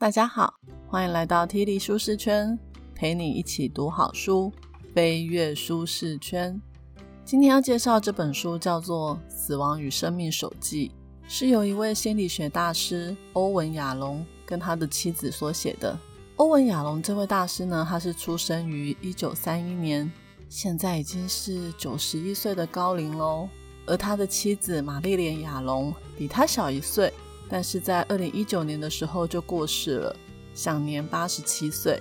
大家好，欢迎来到 T 力舒适圈，陪你一起读好书，飞跃舒适圈。今天要介绍这本书叫做《死亡与生命手记》，是由一位心理学大师欧文亚龙跟他的妻子所写的。欧文亚龙这位大师呢，他是出生于一九三一年，现在已经是九十一岁的高龄喽。而他的妻子玛丽莲亚龙比他小一岁。但是在二零一九年的时候就过世了，享年八十七岁。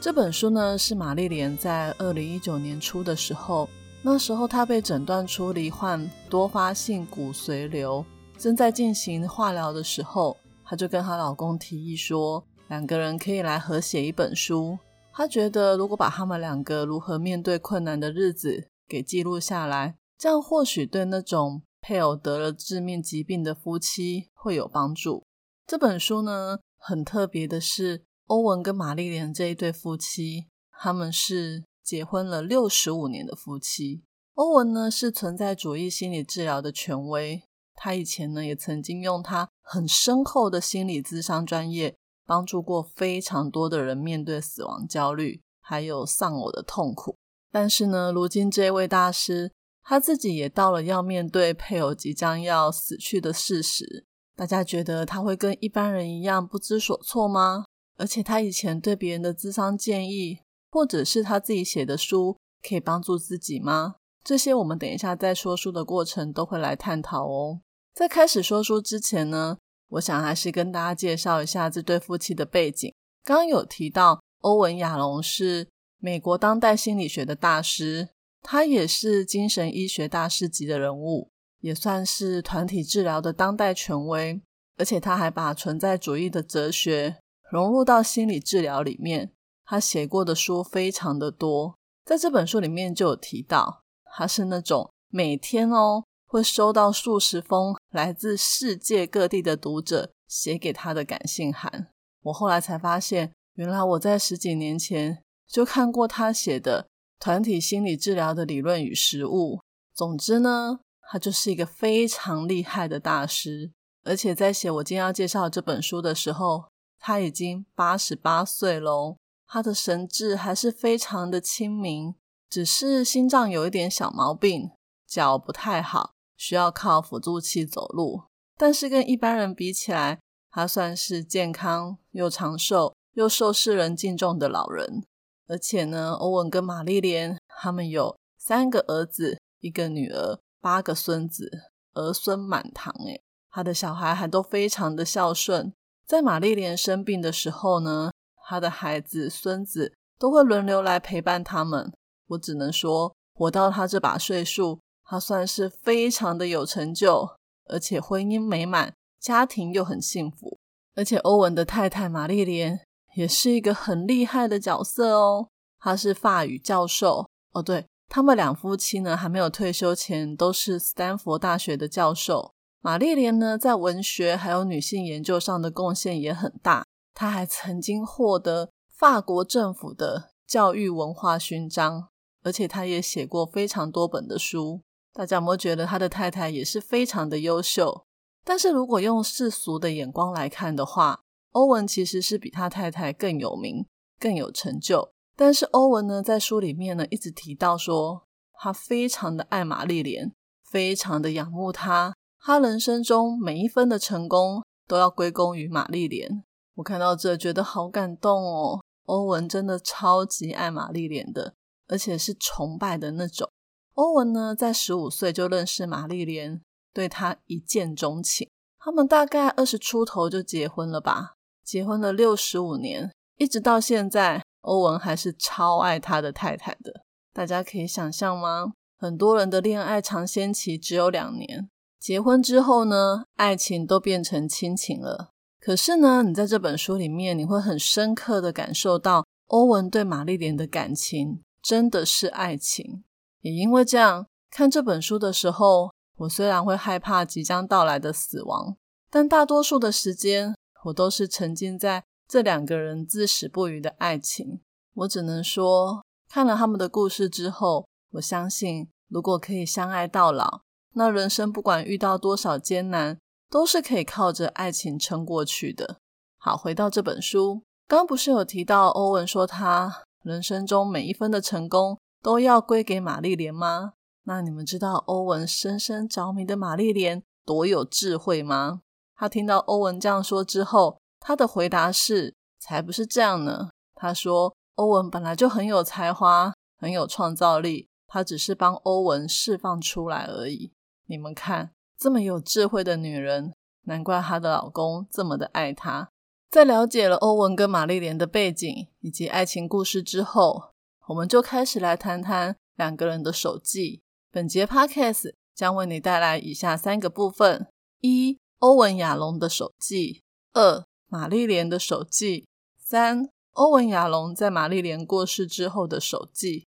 这本书呢是玛丽莲在二零一九年初的时候，那时候她被诊断出罹患多发性骨髓瘤，正在进行化疗的时候，她就跟她老公提议说，两个人可以来合写一本书。她觉得如果把他们两个如何面对困难的日子给记录下来，这样或许对那种。配偶得了致命疾病的夫妻会有帮助。这本书呢，很特别的是，欧文跟玛丽莲这一对夫妻，他们是结婚了六十五年的夫妻。欧文呢是存在主义心理治疗的权威，他以前呢也曾经用他很深厚的心理咨商专业，帮助过非常多的人面对死亡焦虑，还有丧偶的痛苦。但是呢，如今这位大师。他自己也到了要面对配偶即将要死去的事实，大家觉得他会跟一般人一样不知所措吗？而且他以前对别人的智商建议，或者是他自己写的书，可以帮助自己吗？这些我们等一下在说书的过程都会来探讨哦。在开始说书之前呢，我想还是跟大家介绍一下这对夫妻的背景。刚刚有提到，欧文亚龙是美国当代心理学的大师。他也是精神医学大师级的人物，也算是团体治疗的当代权威。而且他还把存在主义的哲学融入到心理治疗里面。他写过的书非常的多，在这本书里面就有提到，他是那种每天哦会收到数十封来自世界各地的读者写给他的感性函。我后来才发现，原来我在十几年前就看过他写的。团体心理治疗的理论与实务。总之呢，他就是一个非常厉害的大师。而且在写我今天要介绍这本书的时候，他已经八十八岁喽。他的神智还是非常的清明，只是心脏有一点小毛病，脚不太好，需要靠辅助器走路。但是跟一般人比起来，他算是健康又长寿又受世人敬重的老人。而且呢，欧文跟玛丽莲他们有三个儿子，一个女儿，八个孙子，儿孙满堂。诶他的小孩还都非常的孝顺。在玛丽莲生病的时候呢，他的孩子、孙子都会轮流来陪伴他们。我只能说，活到他这把岁数，他算是非常的有成就，而且婚姻美满，家庭又很幸福。而且欧文的太太玛丽莲。也是一个很厉害的角色哦，他是法语教授哦。对他们两夫妻呢，还没有退休前都是斯坦福大学的教授。玛丽莲呢，在文学还有女性研究上的贡献也很大，她还曾经获得法国政府的教育文化勋章，而且她也写过非常多本的书。大家有没有觉得他的太太也是非常的优秀？但是如果用世俗的眼光来看的话，欧文其实是比他太太更有名、更有成就，但是欧文呢，在书里面呢，一直提到说，他非常的爱玛丽莲，非常的仰慕她，他人生中每一分的成功都要归功于玛丽莲。我看到这，觉得好感动哦。欧文真的超级爱玛丽莲的，而且是崇拜的那种。欧文呢，在十五岁就认识玛丽莲，对她一见钟情，他们大概二十出头就结婚了吧。结婚了六十五年，一直到现在，欧文还是超爱他的太太的。大家可以想象吗？很多人的恋爱尝鲜期只有两年，结婚之后呢，爱情都变成亲情了。可是呢，你在这本书里面，你会很深刻的感受到欧文对玛丽莲的感情真的是爱情。也因为这样，看这本书的时候，我虽然会害怕即将到来的死亡，但大多数的时间。我都是沉浸在这两个人至死不渝的爱情。我只能说，看了他们的故事之后，我相信，如果可以相爱到老，那人生不管遇到多少艰难，都是可以靠着爱情撑过去的。好，回到这本书，刚不是有提到欧文说他人生中每一分的成功都要归给玛丽莲吗？那你们知道欧文深深着迷的玛丽莲多有智慧吗？他听到欧文这样说之后，他的回答是：才不是这样呢。他说，欧文本来就很有才华，很有创造力，他只是帮欧文释放出来而已。你们看，这么有智慧的女人，难怪她的老公这么的爱她。在了解了欧文跟玛丽莲的背景以及爱情故事之后，我们就开始来谈谈两个人的手记。本节 podcast 将为你带来以下三个部分：一、欧文亚龙的手记；二、玛丽莲的手记；三、欧文亚龙在玛丽莲过世之后的手记。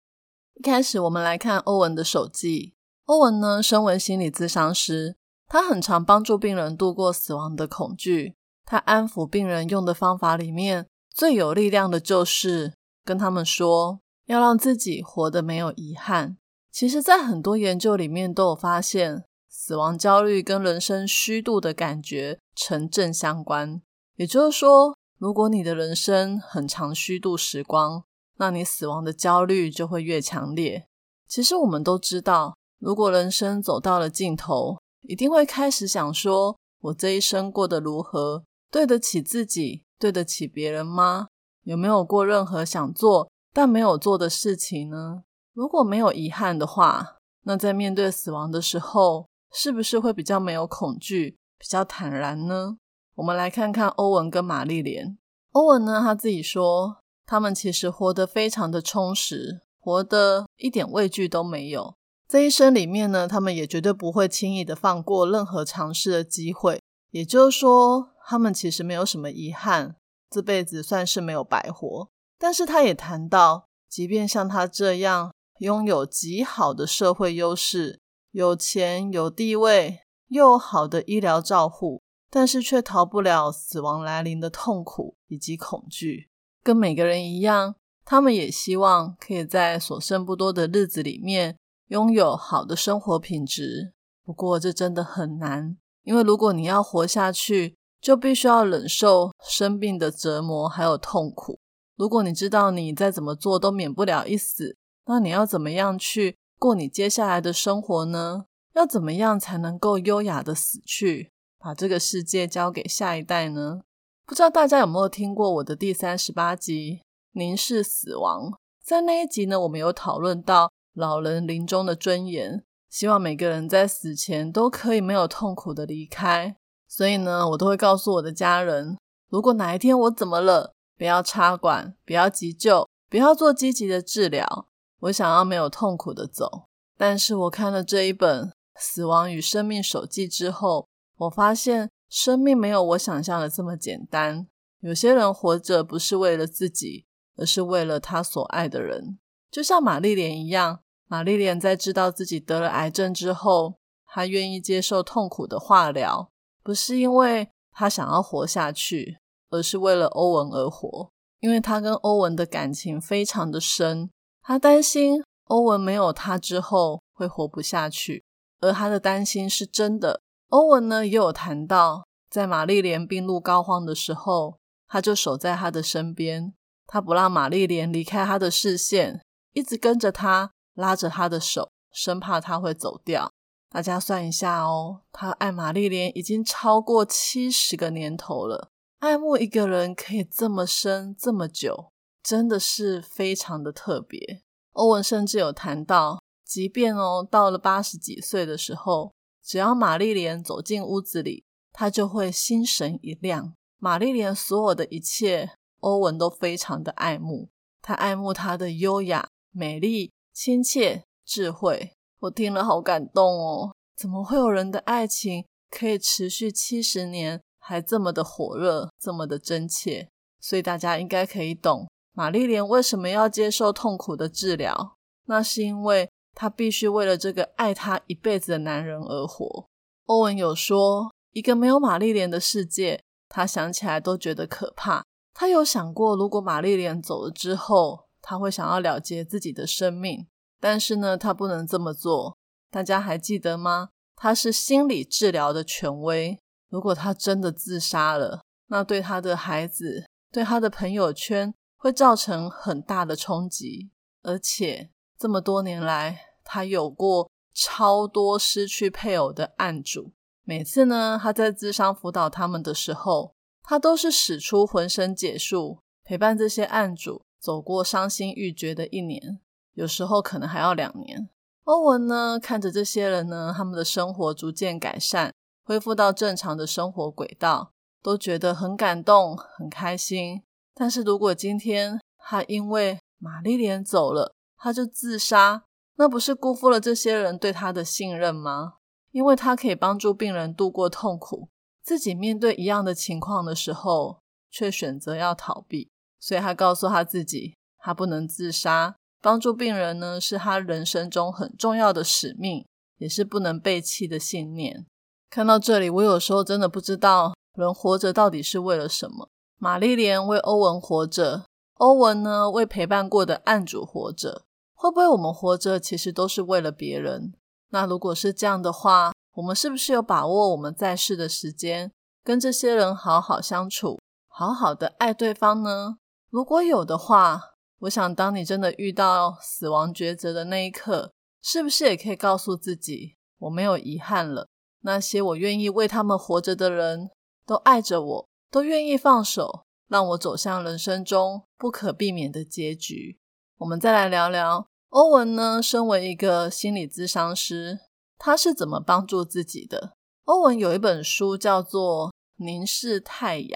一开始，我们来看欧文的手记。欧文呢，身为心理咨商师，他很常帮助病人度过死亡的恐惧。他安抚病人用的方法里面最有力量的就是跟他们说，要让自己活得没有遗憾。其实，在很多研究里面都有发现，死亡焦虑跟人生虚度的感觉成正相关。也就是说，如果你的人生很长虚度时光，那你死亡的焦虑就会越强烈。其实我们都知道，如果人生走到了尽头，一定会开始想说，我这一生过得如何？对得起自己，对得起别人吗？有没有过任何想做但没有做的事情呢？如果没有遗憾的话，那在面对死亡的时候，是不是会比较没有恐惧，比较坦然呢？我们来看看欧文跟玛丽莲。欧文呢，他自己说，他们其实活得非常的充实，活得一点畏惧都没有。这一生里面呢，他们也绝对不会轻易的放过任何尝试的机会。也就是说。他们其实没有什么遗憾，这辈子算是没有白活。但是他也谈到，即便像他这样拥有极好的社会优势、有钱有地位、又好的医疗照护，但是却逃不了死亡来临的痛苦以及恐惧。跟每个人一样，他们也希望可以在所剩不多的日子里面拥有好的生活品质。不过这真的很难，因为如果你要活下去，就必须要忍受生病的折磨，还有痛苦。如果你知道你再怎么做都免不了一死，那你要怎么样去过你接下来的生活呢？要怎么样才能够优雅的死去，把这个世界交给下一代呢？不知道大家有没有听过我的第三十八集《凝视死亡》？在那一集呢，我们有讨论到老人临终的尊严，希望每个人在死前都可以没有痛苦的离开。所以呢，我都会告诉我的家人，如果哪一天我怎么了，不要插管，不要急救，不要做积极的治疗，我想要没有痛苦的走。但是我看了这一本《死亡与生命手记》之后，我发现生命没有我想象的这么简单。有些人活着不是为了自己，而是为了他所爱的人。就像玛丽莲一样，玛丽莲在知道自己得了癌症之后，她愿意接受痛苦的化疗。不是因为她想要活下去，而是为了欧文而活。因为她跟欧文的感情非常的深，她担心欧文没有她之后会活不下去，而她的担心是真的。欧文呢也有谈到，在玛丽莲病入膏肓的时候，他就守在他的身边，他不让玛丽莲离开他的视线，一直跟着他，拉着他的手，生怕他会走掉。大家算一下哦，他爱玛丽莲已经超过七十个年头了。爱慕一个人可以这么深这么久，真的是非常的特别。欧文甚至有谈到，即便哦到了八十几岁的时候，只要玛丽莲走进屋子里，他就会心神一亮。玛丽莲所有的一切，欧文都非常的爱慕。他爱慕她的优雅、美丽、亲切、智慧。我听了好感动哦！怎么会有人的爱情可以持续七十年，还这么的火热，这么的真切？所以大家应该可以懂玛丽莲为什么要接受痛苦的治疗。那是因为她必须为了这个爱她一辈子的男人而活。欧文有说，一个没有玛丽莲的世界，他想起来都觉得可怕。他有想过，如果玛丽莲走了之后，他会想要了结自己的生命。但是呢，他不能这么做。大家还记得吗？他是心理治疗的权威。如果他真的自杀了，那对他的孩子、对他的朋友圈会造成很大的冲击。而且这么多年来，他有过超多失去配偶的案主。每次呢，他在智商辅导他们的时候，他都是使出浑身解数，陪伴这些案主走过伤心欲绝的一年，有时候可能还要两年。欧文呢，看着这些人呢，他们的生活逐渐改善，恢复到正常的生活轨道，都觉得很感动、很开心。但是如果今天他因为玛丽莲走了，他就自杀，那不是辜负了这些人对他的信任吗？因为他可以帮助病人度过痛苦，自己面对一样的情况的时候，却选择要逃避，所以他告诉他自己，他不能自杀。帮助病人呢，是他人生中很重要的使命，也是不能背弃的信念。看到这里，我有时候真的不知道人活着到底是为了什么。玛丽莲为欧文活着，欧文呢为陪伴过的案主活着。会不会我们活着其实都是为了别人？那如果是这样的话，我们是不是有把握我们在世的时间，跟这些人好好相处，好好的爱对方呢？如果有的话，我想，当你真的遇到死亡抉择的那一刻，是不是也可以告诉自己，我没有遗憾了？那些我愿意为他们活着的人，都爱着我，都愿意放手，让我走向人生中不可避免的结局。我们再来聊聊欧文呢？身为一个心理咨商师，他是怎么帮助自己的？欧文有一本书叫做《凝视太阳》。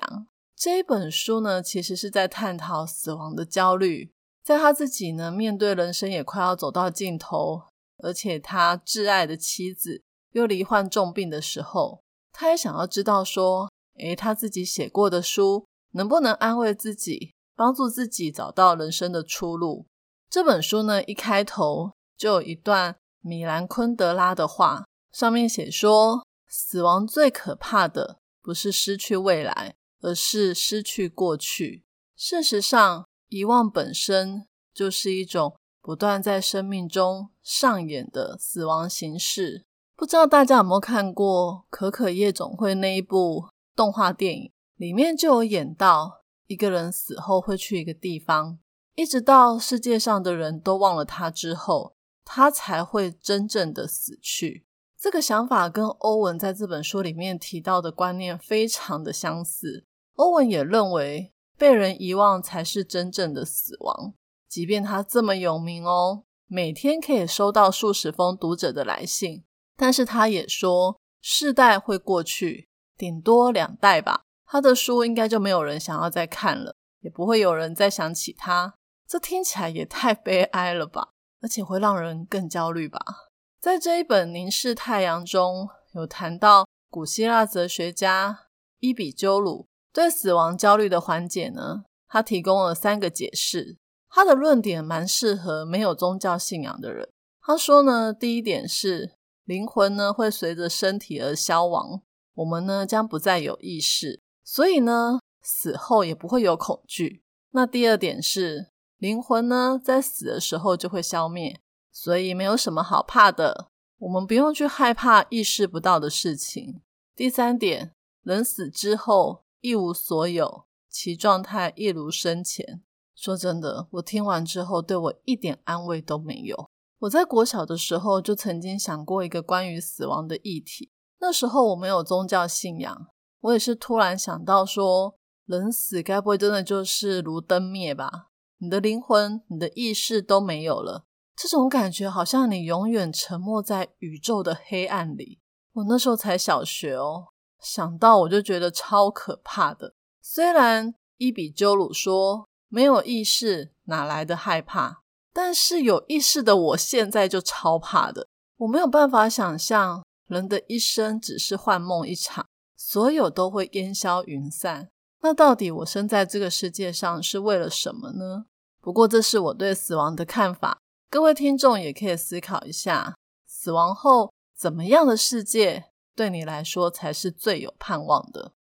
这一本书呢，其实是在探讨死亡的焦虑。在他自己呢，面对人生也快要走到尽头，而且他挚爱的妻子又罹患重病的时候，他也想要知道说，诶，他自己写过的书能不能安慰自己，帮助自己找到人生的出路？这本书呢，一开头就有一段米兰昆德拉的话，上面写说，死亡最可怕的不是失去未来。而是失去过去。事实上，遗忘本身就是一种不断在生命中上演的死亡形式。不知道大家有没有看过《可可夜总会》那一部动画电影？里面就有演到一个人死后会去一个地方，一直到世界上的人都忘了他之后，他才会真正的死去。这个想法跟欧文在这本书里面提到的观念非常的相似。欧文也认为，被人遗忘才是真正的死亡。即便他这么有名哦，每天可以收到数十封读者的来信，但是他也说，世代会过去，顶多两代吧，他的书应该就没有人想要再看了，也不会有人再想起他。这听起来也太悲哀了吧，而且会让人更焦虑吧。在这一本《凝视太阳》中有谈到，古希腊哲学家伊比鸠鲁。对死亡焦虑的缓解呢，他提供了三个解释。他的论点蛮适合没有宗教信仰的人。他说呢，第一点是灵魂呢会随着身体而消亡，我们呢将不再有意识，所以呢死后也不会有恐惧。那第二点是灵魂呢在死的时候就会消灭，所以没有什么好怕的，我们不用去害怕意识不到的事情。第三点，人死之后。一无所有，其状态一如生前。说真的，我听完之后对我一点安慰都没有。我在国小的时候就曾经想过一个关于死亡的议题。那时候我没有宗教信仰，我也是突然想到说，人死该不会真的就是如灯灭吧？你的灵魂、你的意识都没有了，这种感觉好像你永远沉没在宇宙的黑暗里。我那时候才小学哦。想到我就觉得超可怕的。虽然伊比鸠鲁说没有意识哪来的害怕，但是有意识的我现在就超怕的。我没有办法想象人的一生只是幻梦一场，所有都会烟消云散。那到底我生在这个世界上是为了什么呢？不过这是我对死亡的看法，各位听众也可以思考一下：死亡后怎么样的世界？对你来说才是最有盼望的。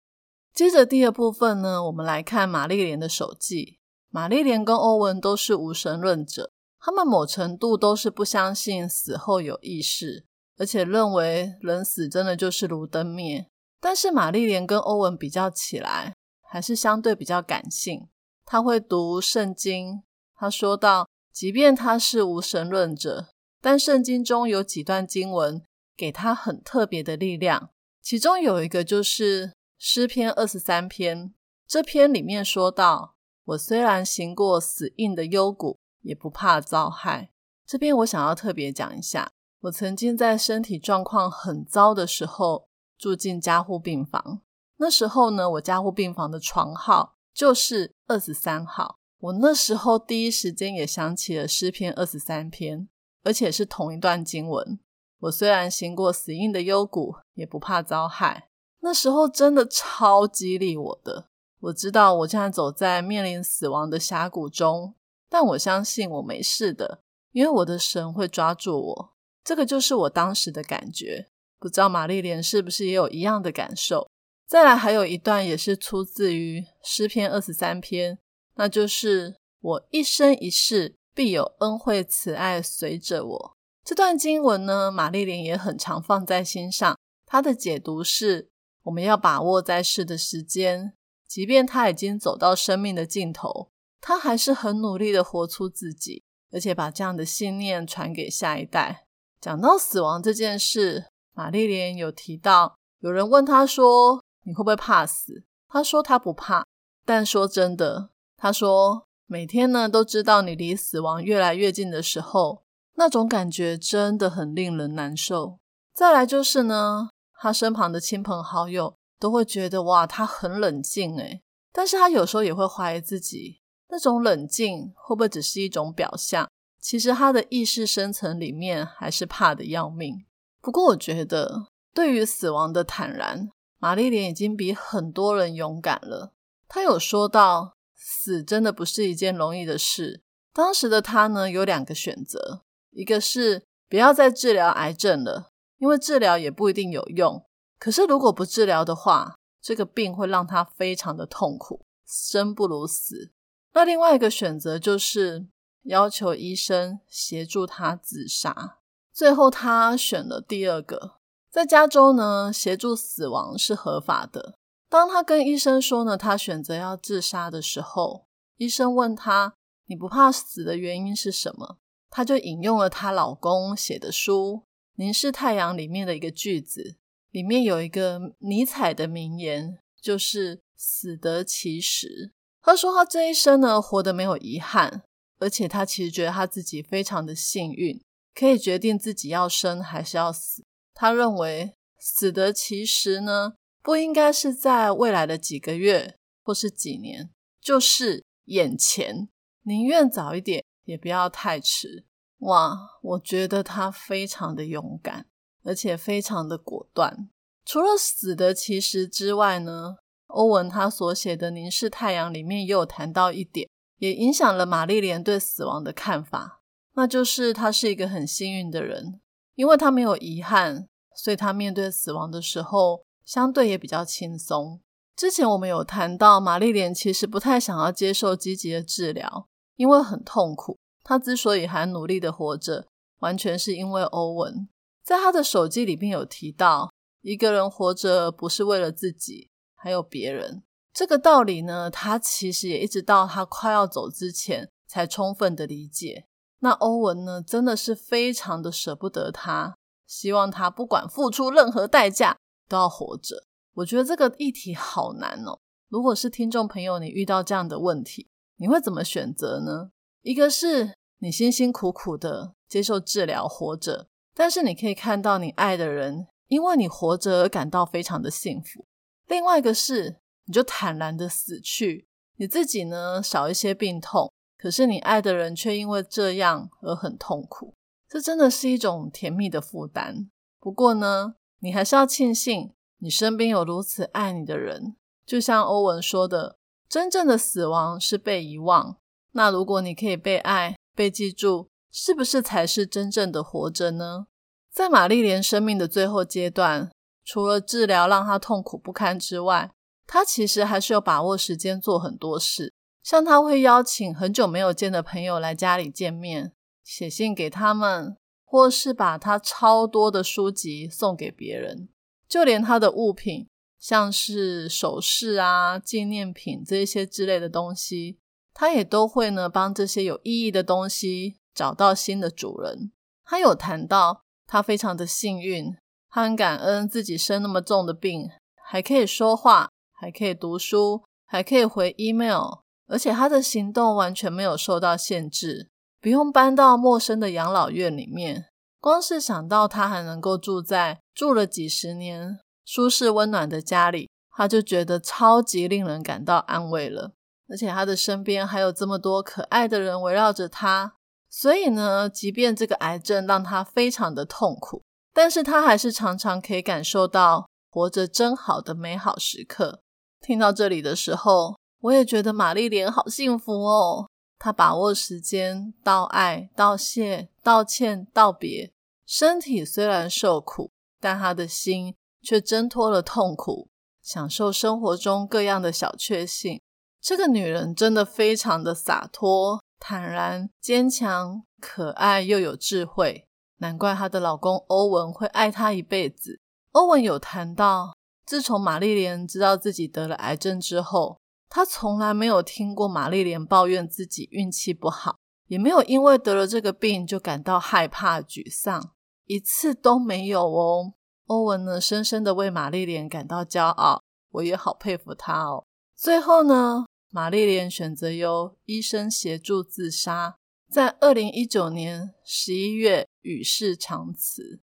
接着第二部分呢，我们来看玛丽莲的手记。玛丽莲跟欧文都是无神论者，他们某程度都是不相信死后有意识，而且认为人死真的就是如灯灭。但是玛丽莲跟欧文比较起来，还是相对比较感性，他会读圣经。他说到，即便他是无神论者，但圣经中有几段经文给他很特别的力量。其中有一个就是诗篇二十三篇，这篇里面说到：“我虽然行过死荫的幽谷，也不怕遭害。”这边我想要特别讲一下，我曾经在身体状况很糟的时候住进加护病房。那时候呢，我加护病房的床号就是二十三号。我那时候第一时间也想起了诗篇二十三篇，而且是同一段经文。我虽然行过死荫的幽谷，也不怕遭害。那时候真的超激励我的。我知道我现在走在面临死亡的峡谷中，但我相信我没事的。因为我的神会抓住我，这个就是我当时的感觉。不知道玛丽莲是不是也有一样的感受？再来，还有一段也是出自于诗篇二十三篇，那就是“我一生一世必有恩惠慈爱随着我”。这段经文呢，玛丽莲也很常放在心上。她的解读是：我们要把握在世的时间，即便他已经走到生命的尽头，他还是很努力的活出自己。而且把这样的信念传给下一代。讲到死亡这件事，玛丽莲有提到，有人问他说：“你会不会怕死？”他说他不怕。但说真的，他说每天呢都知道你离死亡越来越近的时候，那种感觉真的很令人难受。再来就是呢，他身旁的亲朋好友都会觉得哇，他很冷静诶，但是他有时候也会怀疑自己。那种冷静会不会只是一种表象？其实他的意识深层里面还是怕的要命。不过我觉得，对于死亡的坦然，玛丽莲已经比很多人勇敢了。她有说到，死真的不是一件容易的事。当时的他呢，有两个选择：一个是不要再治疗癌症了，因为治疗也不一定有用。可是如果不治疗的话，这个病会让他非常的痛苦，生不如死。那另外一个选择就是要求医生协助他自杀。最后他选了第二个。在加州呢，协助死亡是合法的。当他跟医生说呢，他选择要自杀的时候，医生问他：“你不怕死的原因是什么？”他就引用了她老公写的书《凝视太阳》里面的一个句子，里面有一个尼采的名言，就是“死得其时”。他说：“他这一生呢，活得没有遗憾，而且他其实觉得他自己非常的幸运，可以决定自己要生还是要死。他认为死得其实呢，不应该是在未来的几个月或是几年，就是眼前，宁愿早一点，也不要太迟。哇，我觉得他非常的勇敢，而且非常的果断。除了死的其实之外呢？”欧文他所写的《凝视太阳》里面也有谈到一点，也影响了玛丽莲对死亡的看法，那就是他是一个很幸运的人，因为他没有遗憾，所以他面对死亡的时候相对也比较轻松。之前我们有谈到，玛丽莲其实不太想要接受积极的治疗，因为很痛苦。她之所以还努力的活着，完全是因为欧文在他的手机里面有提到，一个人活着不是为了自己。还有别人这个道理呢，他其实也一直到他快要走之前才充分的理解。那欧文呢，真的是非常的舍不得他，希望他不管付出任何代价都要活着。我觉得这个议题好难哦。如果是听众朋友，你遇到这样的问题，你会怎么选择呢？一个是你辛辛苦苦的接受治疗活着，但是你可以看到你爱的人因为你活着而感到非常的幸福。另外一个是，你就坦然的死去，你自己呢少一些病痛，可是你爱的人却因为这样而很痛苦，这真的是一种甜蜜的负担。不过呢，你还是要庆幸你身边有如此爱你的人。就像欧文说的，真正的死亡是被遗忘。那如果你可以被爱、被记住，是不是才是真正的活着呢？在玛丽莲生命的最后阶段。除了治疗让她痛苦不堪之外，她其实还是有把握时间做很多事，像她会邀请很久没有见的朋友来家里见面，写信给他们，或是把他超多的书籍送给别人，就连他的物品像是首饰啊、纪念品这些之类的东西，他也都会呢帮这些有意义的东西找到新的主人。他有谈到，他非常的幸运，他很感恩自己生那么重的病，还可以说话，还可以读书，还可以回 email，而且他的行动完全没有受到限制，不用搬到陌生的养老院里面。光是想到他还能够住在住了几十年。舒适温暖的家里，他就觉得超级令人感到安慰了。而且他的身边还有这么多可爱的人围绕着他，所以呢，即便这个癌症让他非常的痛苦，但是他还是常常可以感受到活着真好的美好时刻。听到这里的时候，我也觉得玛丽莲好幸福哦。她把握时间，道爱、道谢、道歉、道别。身体虽然受苦，但她的心。却挣脱了痛苦，享受生活中各样的小确幸。这个女人真的非常的洒脱、坦然、坚强、可爱又有智慧，难怪她的老公欧文会爱她一辈子。欧文有谈到，自从玛丽莲知道自己得了癌症之后，他从来没有听过玛丽莲抱怨自己运气不好，也没有因为得了这个病就感到害怕、沮丧，一次都没有哦。欧文呢，深深的为玛丽莲感到骄傲，我也好佩服他哦。最后呢，玛丽莲选择由医生协助自杀，在二零一九年十一月与世长辞。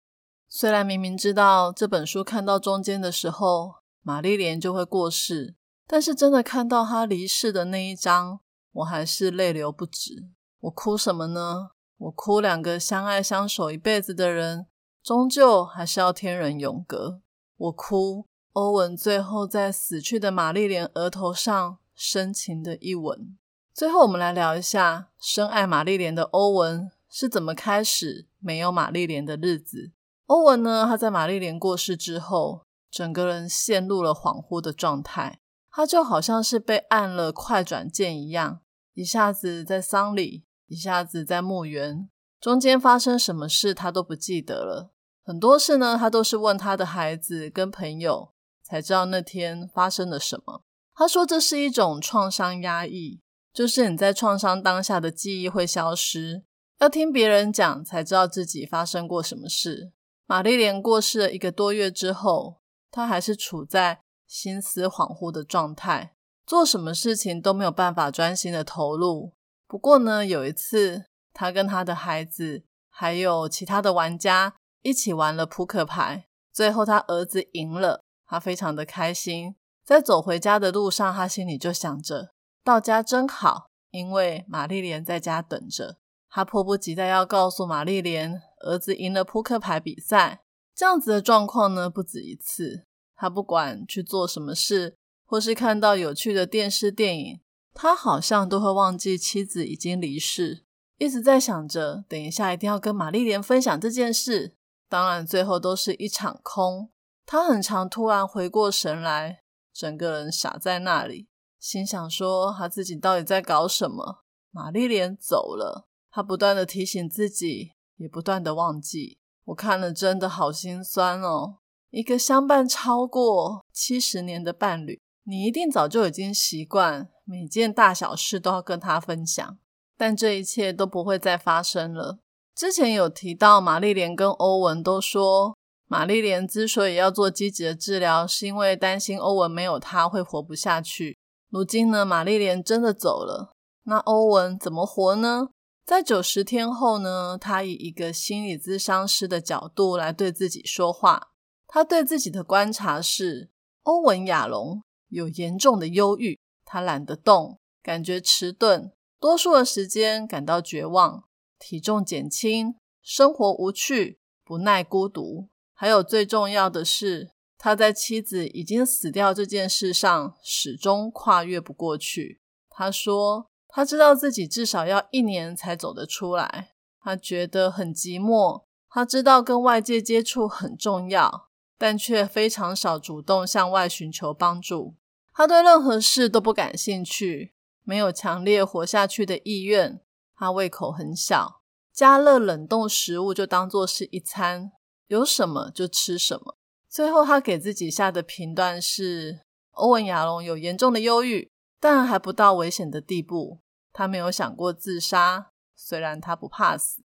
虽然明明知道这本书看到中间的时候，玛丽莲就会过世，但是真的看到他离世的那一章，我还是泪流不止。我哭什么呢？我哭两个相爱相守一辈子的人。终究还是要天人永隔。我哭，欧文最后在死去的玛丽莲额头上深情的一吻。最后，我们来聊一下深爱玛丽莲的欧文是怎么开始没有玛丽莲的日子。欧文呢？他在玛丽莲过世之后，整个人陷入了恍惚的状态，他就好像是被按了快转键一样，一下子在丧礼，一下子在墓园，中间发生什么事他都不记得了。很多事呢，他都是问他的孩子跟朋友才知道那天发生了什么。他说这是一种创伤压抑，就是你在创伤当下的记忆会消失，要听别人讲才知道自己发生过什么事。玛丽莲过世了一个多月之后，他还是处在心思恍惚的状态，做什么事情都没有办法专心的投入。不过呢，有一次他跟他的孩子还有其他的玩家。一起玩了扑克牌，最后他儿子赢了，他非常的开心。在走回家的路上，他心里就想着到家真好，因为玛丽莲在家等着。他迫不及待要告诉玛丽莲，儿子赢了扑克牌比赛。这样子的状况呢，不止一次。他不管去做什么事，或是看到有趣的电视电影，他好像都会忘记妻子已经离世，一直在想着等一下一定要跟玛丽莲分享这件事。当然，最后都是一场空。他很常，突然回过神来，整个人傻在那里，心想说：他自己到底在搞什么？玛丽莲走了，他不断的提醒自己，也不断的忘记。我看了，真的好心酸哦。一个相伴超过七十年的伴侣，你一定早就已经习惯每件大小事都要跟他分享，但这一切都不会再发生了。之前有提到，玛丽莲跟欧文都说，玛丽莲之所以要做积极的治疗，是因为担心欧文没有她会活不下去。如今呢，玛丽莲真的走了，那欧文怎么活呢？在九十天后呢，他以一个心理咨商师的角度来对自己说话。他对自己的观察是，欧文亚龙有严重的忧郁，他懒得动，感觉迟钝，多数的时间感到绝望。体重减轻，生活无趣，不耐孤独，还有最重要的是，他在妻子已经死掉这件事上始终跨越不过去。他说，他知道自己至少要一年才走得出来，他觉得很寂寞。他知道跟外界接触很重要，但却非常少主动向外寻求帮助。他对任何事都不感兴趣，没有强烈活下去的意愿。他胃口很小，加热冷冻食物就当做是一餐，有什么就吃什么。最后他给自己下的评断是：欧文·亚龙有严重的忧郁，但还不到危险的地步。他没有想过自杀，虽然他不怕死。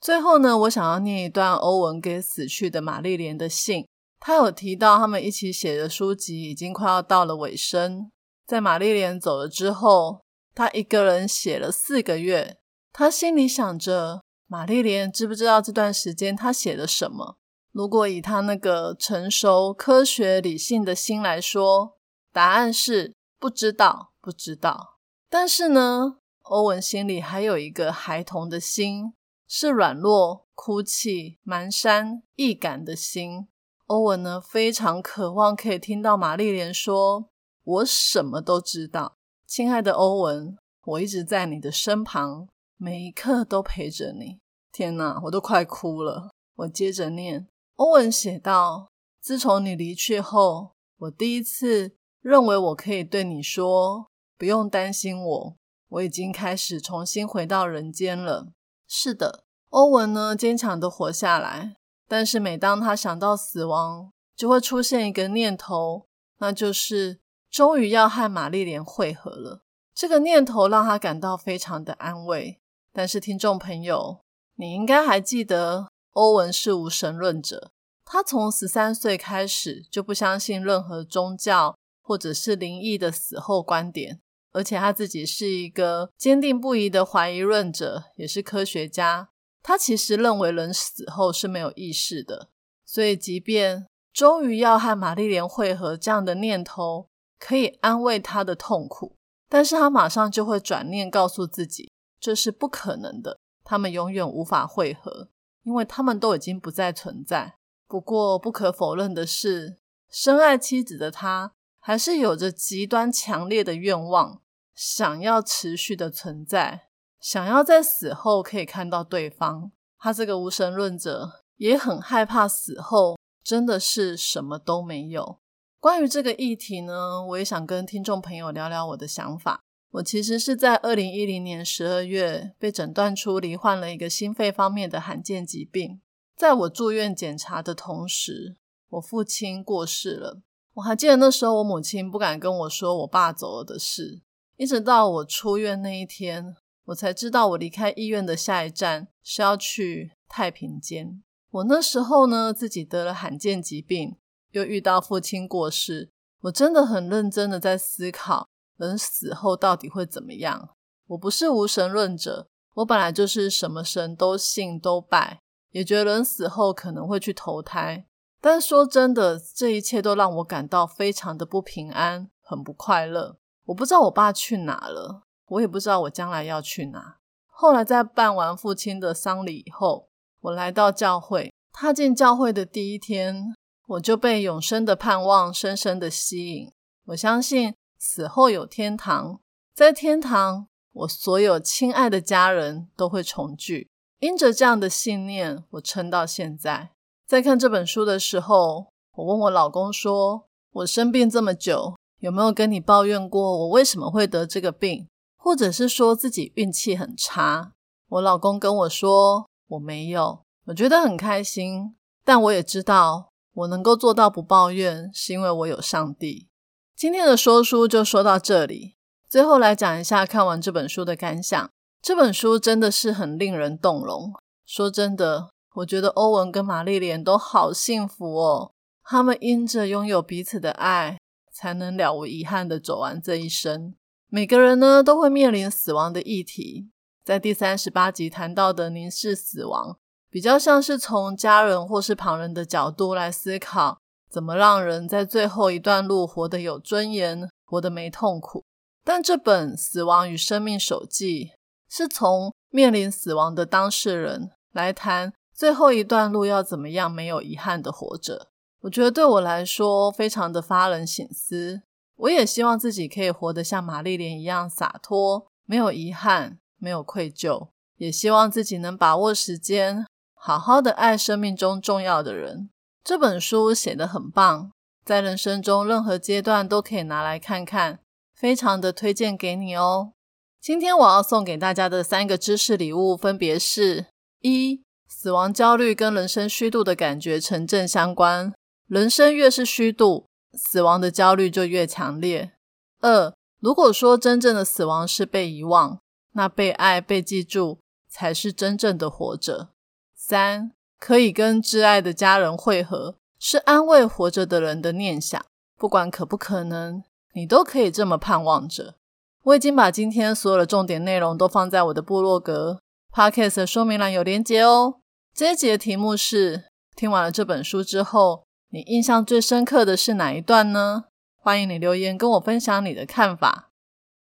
最后呢，我想要念一段欧文给死去的玛丽莲的信。他有提到他们一起写的书籍已经快要到了尾声。在玛丽莲走了之后，他一个人写了四个月。他心里想着，玛丽莲知不知道这段时间他写了什么？如果以他那个成熟、科学、理性的心来说，答案是不知道，不知道。但是呢？欧文心里还有一个孩童的心，是软弱、哭泣、蹒跚、易感的心。欧文呢，非常渴望可以听到玛丽莲说：“我什么都知道，亲爱的欧文，我一直在你的身旁，每一刻都陪着你。”天哪，我都快哭了。我接着念，欧文写道：“自从你离去后，我第一次认为我可以对你说，不用担心我。”我已经开始重新回到人间了。是的，欧文呢，坚强的活下来。但是每当他想到死亡，就会出现一个念头，那就是终于要和玛丽莲会合了。这个念头让他感到非常的安慰。但是听众朋友，你应该还记得，欧文是无神论者。他从十三岁开始就不相信任何宗教或者是灵异的死后观点。而且他自己是一个坚定不移的怀疑论者，也是科学家。他其实认为人死后是没有意识的，所以即便终于要和玛丽莲会合这样的念头可以安慰他的痛苦，但是他马上就会转念告诉自己这是不可能的，他们永远无法会合，因为他们都已经不再存在。不过不可否认的是，深爱妻子的他。还是有着极端强烈的愿望，想要持续的存在，想要在死后可以看到对方。他这个无神论者也很害怕死后真的是什么都没有。关于这个议题呢，我也想跟听众朋友聊聊我的想法。我其实是在二零一零年十二月被诊断出罹患了一个心肺方面的罕见疾病，在我住院检查的同时，我父亲过世了。我还记得那时候，我母亲不敢跟我说我爸走了的事，一直到我出院那一天，我才知道我离开医院的下一站是要去太平间。我那时候呢，自己得了罕见疾病，又遇到父亲过世，我真的很认真的在思考人死后到底会怎么样。我不是无神论者，我本来就是什么神都信都拜，也觉得人死后可能会去投胎。但说真的，这一切都让我感到非常的不平安，很不快乐。我不知道我爸去哪了，我也不知道我将来要去哪。后来在办完父亲的丧礼以后，我来到教会，踏进教会的第一天，我就被永生的盼望深深的吸引。我相信死后有天堂，在天堂，我所有亲爱的家人都会重聚。因着这样的信念，我撑到现在。在看这本书的时候，我问我老公说：“我生病这么久，有没有跟你抱怨过我为什么会得这个病，或者是说自己运气很差？”我老公跟我说：“我没有。”我觉得很开心，但我也知道，我能够做到不抱怨，是因为我有上帝。今天的说书就说到这里，最后来讲一下看完这本书的感想。这本书真的是很令人动容。说真的。我觉得欧文跟玛丽莲都好幸福哦，他们因着拥有彼此的爱，才能了无遗憾的走完这一生。每个人呢都会面临死亡的议题，在第三十八集谈到的凝视死亡，比较像是从家人或是旁人的角度来思考，怎么让人在最后一段路活得有尊严，活得没痛苦。但这本《死亡与生命手记》是从面临死亡的当事人来谈。最后一段路要怎么样没有遗憾的活着？我觉得对我来说非常的发人省思。我也希望自己可以活得像玛丽莲一样洒脱，没有遗憾，没有愧疚。也希望自己能把握时间，好好的爱生命中重要的人。这本书写得很棒，在人生中任何阶段都可以拿来看看，非常的推荐给你哦。今天我要送给大家的三个知识礼物，分别是：一。死亡焦虑跟人生虚度的感觉成正相关。人生越是虚度，死亡的焦虑就越强烈。二，如果说真正的死亡是被遗忘，那被爱、被记住才是真正的活着。三，可以跟挚爱的家人会合，是安慰活着的人的念想。不管可不可能，你都可以这么盼望着。我已经把今天所有的重点内容都放在我的部落格、Podcast 的说明栏有连结哦。这一集的题目是：听完了这本书之后。你印象最深刻的是哪一段呢？欢迎你留言跟我分享你的看法。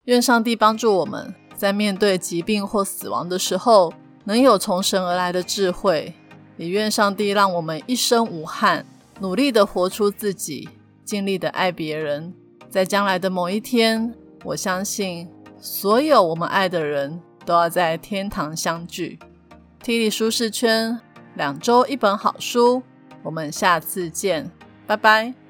愿上帝帮助我们在面对疾病或死亡的时候，能有从神而来的智慧。也愿上帝让我们一生无憾，努力的活出自己，尽力的爱别人。在将来的某一天，我相信所有我们爱的人都要在天堂相聚。T 力舒适圈，两周一本好书。我们下次见，拜拜。